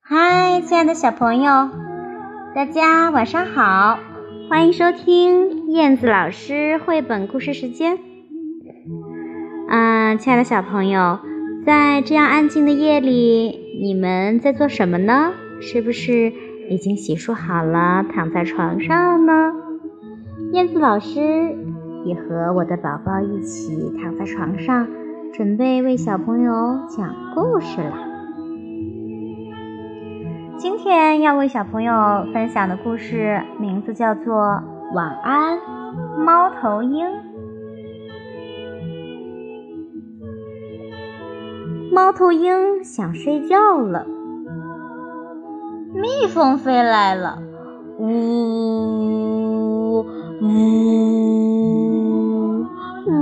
嗨，亲爱的小朋友，大家晚上好，欢迎收听燕子老师绘本故事时间。嗯，亲爱的小朋友，在这样安静的夜里，你们在做什么呢？是不是已经洗漱好了，躺在床上了呢？燕子老师也和我的宝宝一起躺在床上，准备为小朋友讲故事了。今天要为小朋友分享的故事名字叫做《晚安，猫头鹰》。猫头鹰想睡觉了，蜜蜂飞来了，呜呜，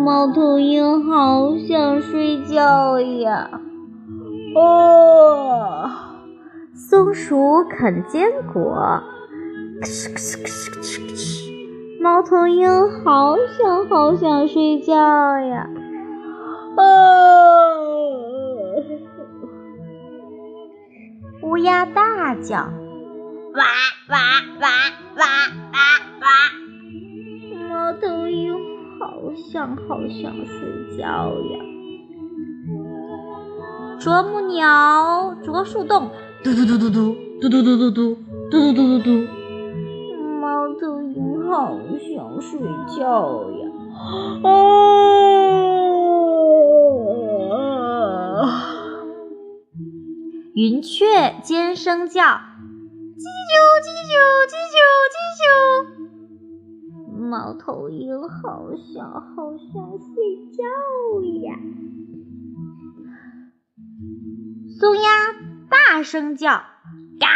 猫头鹰好想睡觉呀，哦。松鼠啃坚果，猫头鹰好想好想睡觉呀！哦，乌鸦大叫，哇哇哇哇哇哇！猫头鹰好想好想睡觉呀！啄木鸟啄树洞。嘟嘟嘟嘟嘟嘟嘟嘟嘟嘟嘟嘟嘟嘟嘟，猫头鹰好想睡觉呀！哦！云雀尖声叫，叽啾叽啾叽啾叽啾，猫头鹰好想好想睡觉呀！松鸦。大声叫，嘎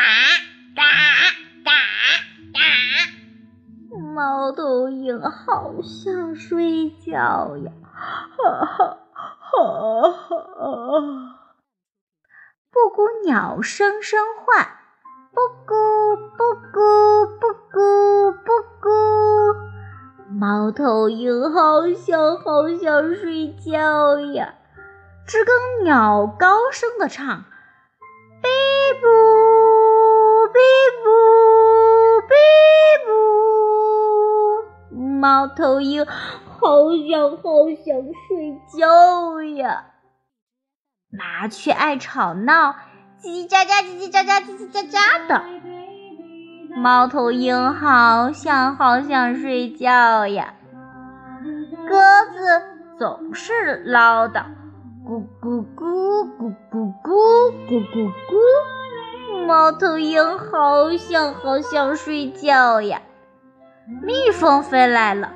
嘎嘎嘎！猫头鹰好想睡觉呀，哈哈哈哈！布谷鸟声声唤，头鹰好想好想睡觉呀，知更鸟高声的唱。哔布哔布哔布，猫头鹰好想好想睡觉呀。麻雀爱吵闹，叽叽喳喳叽叽喳喳叽叽喳喳的。猫头鹰好想好想睡觉呀。总是唠叨。咕咕咕咕咕咕咕咕咕，猫头鹰好想好想睡觉呀！蜜蜂飞来了，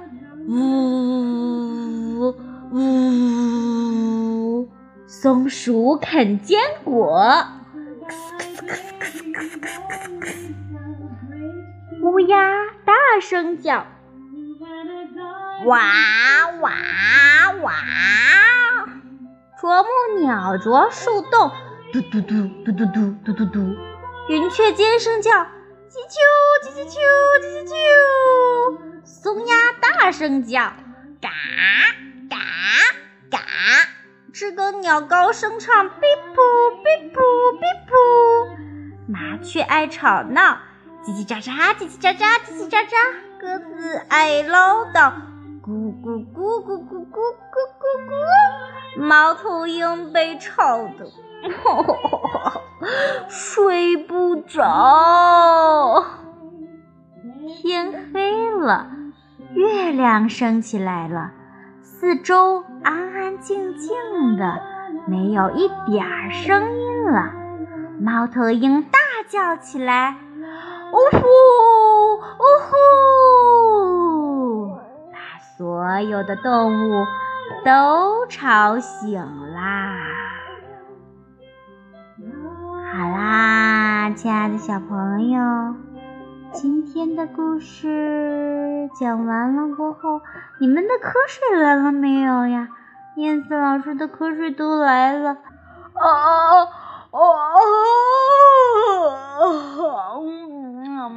呜呜！松鼠啃坚果，乌鸦大声叫，哇哇哇！啄木鸟啄树洞，嘟嘟嘟嘟嘟嘟嘟嘟嘟。云雀尖声叫，叽啾叽叽啾叽叽啾。松鸦大声叫，嘎嘎嘎。知更鸟高声唱，哔噗哔噗哔噗。麻雀爱吵闹，叽叽喳喳叽叽喳喳叽叽喳喳。鸽子爱唠叨，咕咕咕咕咕咕咕咕咕。猫头鹰被吵得睡不着。天黑了，月亮升起来了，四周安安静静的，没有一点儿声音了。猫头鹰大叫起来：“呜呼，呜呼！”所有的动物。都吵醒啦！好啦，亲爱的小朋友，今天的故事讲完了过后，你们的瞌睡来了没有呀？燕子老师的瞌睡都来了。哦哦哦！那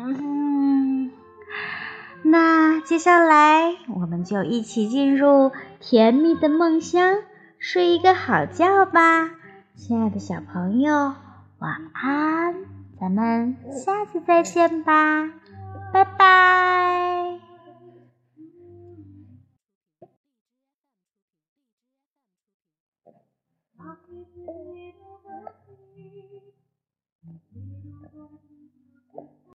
接下来我们就一起进入甜蜜的梦乡睡一个好觉吧。亲爱的小朋友晚安咱们下次再见吧拜拜。